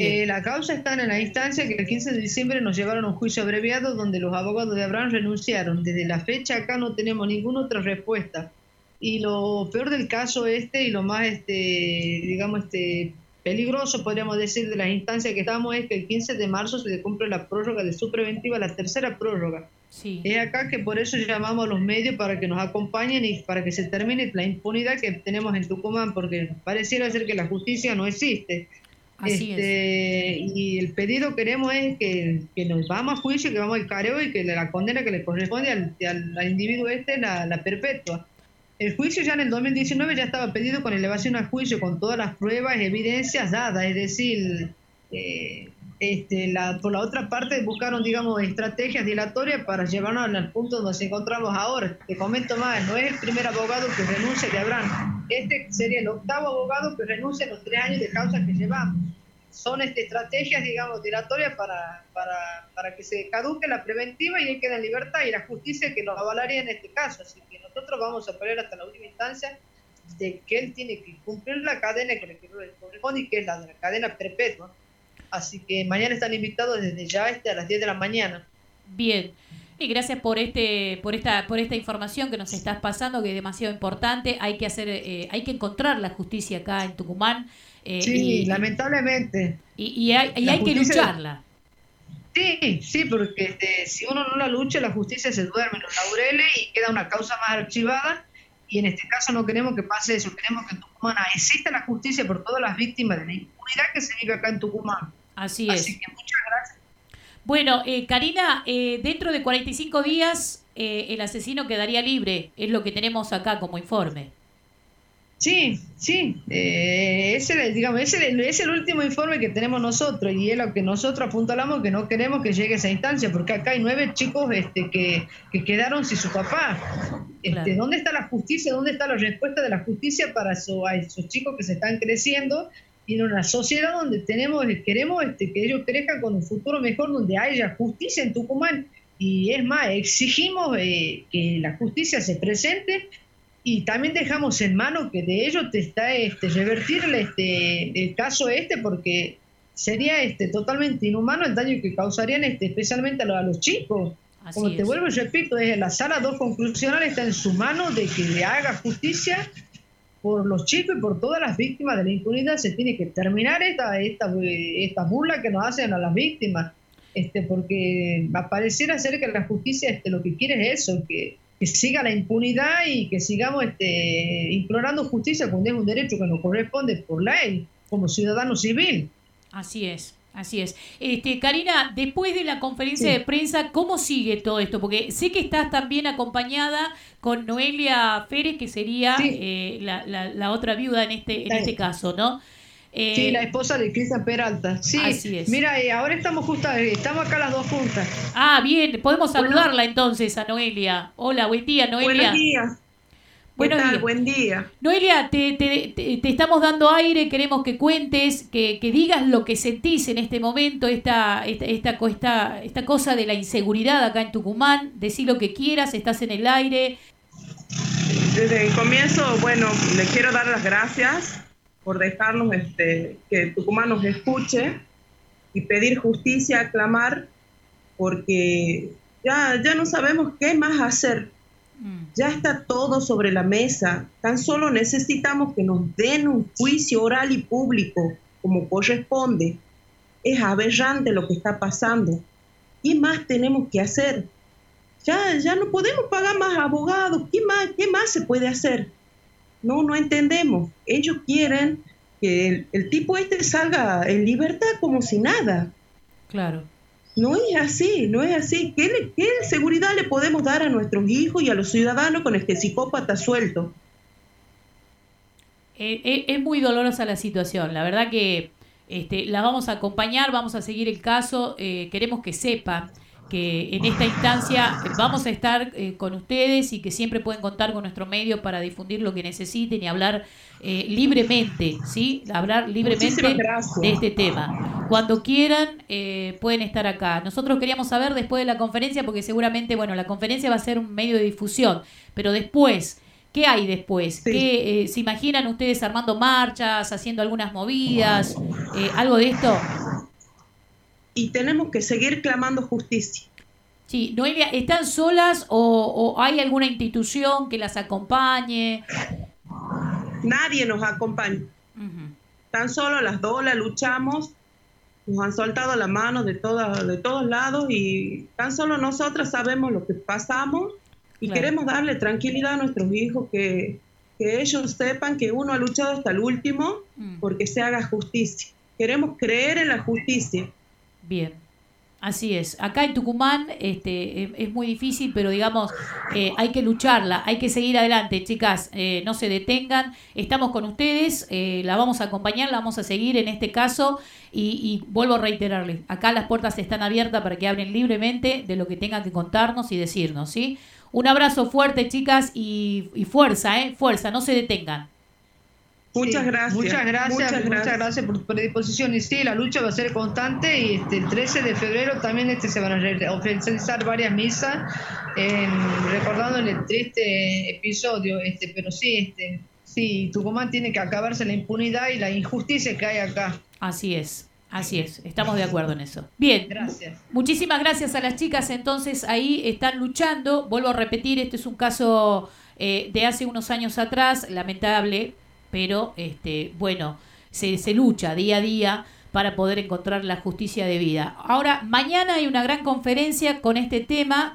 Eh, la causa está en la instancia que el 15 de diciembre nos llevaron a un juicio abreviado donde los abogados de Abraham renunciaron. Desde la fecha acá no tenemos ninguna otra respuesta. Y lo peor del caso este y lo más, este, digamos, este, peligroso, podríamos decir, de las instancias que estamos es que el 15 de marzo se cumple la prórroga de su preventiva, la tercera prórroga. Sí. Es acá que por eso llamamos a los medios para que nos acompañen y para que se termine la impunidad que tenemos en Tucumán, porque pareciera ser que la justicia no existe. Este, Y el pedido queremos es que, nos vamos a juicio, que vamos al careo y que la condena que le corresponde al, al, individuo este la, la perpetua. El juicio ya en el 2019 ya estaba pedido con elevación a juicio, con todas las pruebas y evidencias dadas, es decir, eh, este, por la otra parte buscaron, digamos, estrategias dilatorias para llevarnos al punto donde nos encontramos ahora. Te comento más, no es el primer abogado que renuncia que habrán. Este sería el octavo abogado que renuncia a los tres años de causa que llevamos. Son este, estrategias, digamos, dilatorias para, para, para que se caduque la preventiva y él quede en libertad y la justicia que lo avalaría en este caso. Así que nosotros vamos a pelear hasta la última instancia de que él tiene que cumplir la cadena que le corresponde y que es la, la cadena perpetua Así que mañana están invitados desde ya este a las 10 de la mañana. Bien. Y gracias por este, por esta, por esta información que nos estás pasando, que es demasiado importante. Hay que hacer, eh, hay que encontrar la justicia acá en Tucumán. Eh, sí, lamentablemente. Y, hay, que lucharla. Sí, sí, porque este, si uno no la lucha, la justicia se duerme en los laureles y queda una causa más archivada. Y en este caso no queremos que pase eso, queremos que en Tucumán exista la justicia por todas las víctimas de la impunidad que se vive acá en Tucumán. Así es. Así que muchas. Bueno, eh, Karina, eh, dentro de 45 días eh, el asesino quedaría libre, es lo que tenemos acá como informe. Sí, sí, ese, digamos, ese es el último informe que tenemos nosotros y es lo que nosotros apuntalamos que no queremos que llegue a esa instancia, porque acá hay nueve chicos este, que, quedaron sin su papá. Este, ¿Dónde está la justicia? ¿Dónde está la respuesta de la justicia para esos chicos que se están creciendo en una sociedad donde tenemos, queremos este, que ellos crezcan con un futuro mejor, donde haya justicia en Tucumán. Y es más, exigimos eh, que la justicia se presente y también dejamos en mano que de ellos te está este, revertir este, el caso este, porque sería este, totalmente inhumano el daño que causarían este, especialmente a los, chicos. Como te vuelvo y repito, desde la sala dos conclusional está en su mano de que le haga justicia por los chicos y por todas las víctimas de la impunidad se tiene que terminar esta, esta, esta burla que nos hacen a las víctimas, este, porque va a parecer ser que la justicia este, lo que quiere es eso, que, que siga la impunidad y que sigamos este, implorando justicia cuando es un derecho que nos corresponde por ley, como ciudadano civil. Así es. Así es. Este, Karina, después de la conferencia de prensa, ¿cómo sigue todo esto? Porque sé que estás también acompañada con Noelia Férez, que sería eh, la, la, otra viuda en este, en este caso, ¿no? Eh, sí, la esposa de Cristian Peralta. Sí, así es. Mira, eh, ahora estamos justo, estamos acá las dos juntas. Ah, bien, podemos saludarla entonces a Noelia. Hola, buen día, Noelia. Buenos días. Buenos días. Buen día. Noelia, te, te, te, estamos dando aire, queremos que cuentes, que, que, digas lo que sentís en este momento, esta, esta, esta, esta, cosa de la inseguridad acá en Tucumán, decí lo que quieras, estás en el aire. Desde el comienzo, bueno, le quiero dar las gracias por dejarnos este, que Tucumán nos escuche y pedir justicia, clamar, porque ya, ya no sabemos qué más hacer ya está todo sobre la mesa. Tan solo necesitamos que nos den un juicio oral y público como corresponde. Es aberrante lo que está pasando. ¿Qué más tenemos que hacer? Ya, ya no podemos pagar más abogados. ¿Qué más, qué más se puede hacer? No, no entendemos. Ellos quieren que el tipo este salga en libertad como si nada. Claro. No es así, no es así. ¿Qué, seguridad le podemos dar a nuestros hijos y a los ciudadanos con este psicópata suelto? Eh, eh, es muy dolorosa la situación. La verdad que este, la vamos a acompañar, vamos a seguir el caso. Eh, queremos que sepa que en esta instancia vamos a estar con ustedes y que siempre pueden contar con nuestro medio para difundir lo que necesiten y hablar libremente, ¿sí? Hablar libremente de este tema. Cuando quieran, eh, pueden estar acá. Nosotros queríamos saber después de la conferencia, porque seguramente, bueno, la conferencia va a ser un medio de difusión, pero después, ¿Qué hay después? ¿Qué, eh, ¿Se imaginan ustedes armando marchas, haciendo algunas movidas? Eh, ¿Algo de esto? Y tenemos que seguir clamando justicia. Sí, Noelia, ¿están solas o, hay alguna institución que las acompañe? Nadie nos acompaña. Tan solo las dos la luchamos, nos han soltado la mano de, todas, de todos lados y tan solo nosotras sabemos lo que pasamos y queremos darle tranquilidad a nuestros hijos, que, que, ellos sepan que uno ha luchado hasta el último mm. porque se haga justicia. Queremos creer en la justicia. Bien. Así es. Acá en Tucumán este, es, muy difícil, pero digamos, eh, hay que lucharla, hay que seguir adelante, chicas, eh, no se detengan. Estamos con ustedes, eh, la vamos a acompañar, la vamos a seguir en este caso y, vuelvo a reiterarles, acá las puertas están abiertas para que hablen libremente de lo que tengan que contarnos y decirnos, ¿sí? Un abrazo fuerte, chicas, y, y fuerza, ¿eh? Fuerza, no se detengan. Muchas gracias. Muchas gracias, muchas gracias, por tu predisposición. Y sí, la lucha va a ser constante y este, el 13 de febrero también este, se van a ofrecer varias misas recordando el triste episodio. Este, pero sí, este, sí, Tucumán tiene que acabarse la impunidad y la injusticia que hay acá. Así es. Así es, estamos de acuerdo en eso. Bien, gracias. Muchísimas gracias a las chicas. Entonces ahí están luchando. Vuelvo a repetir, este es un caso eh, de hace unos años atrás, lamentable, pero este, bueno, se, se lucha día a día para poder encontrar la justicia de vida. Ahora, mañana hay una gran conferencia con este tema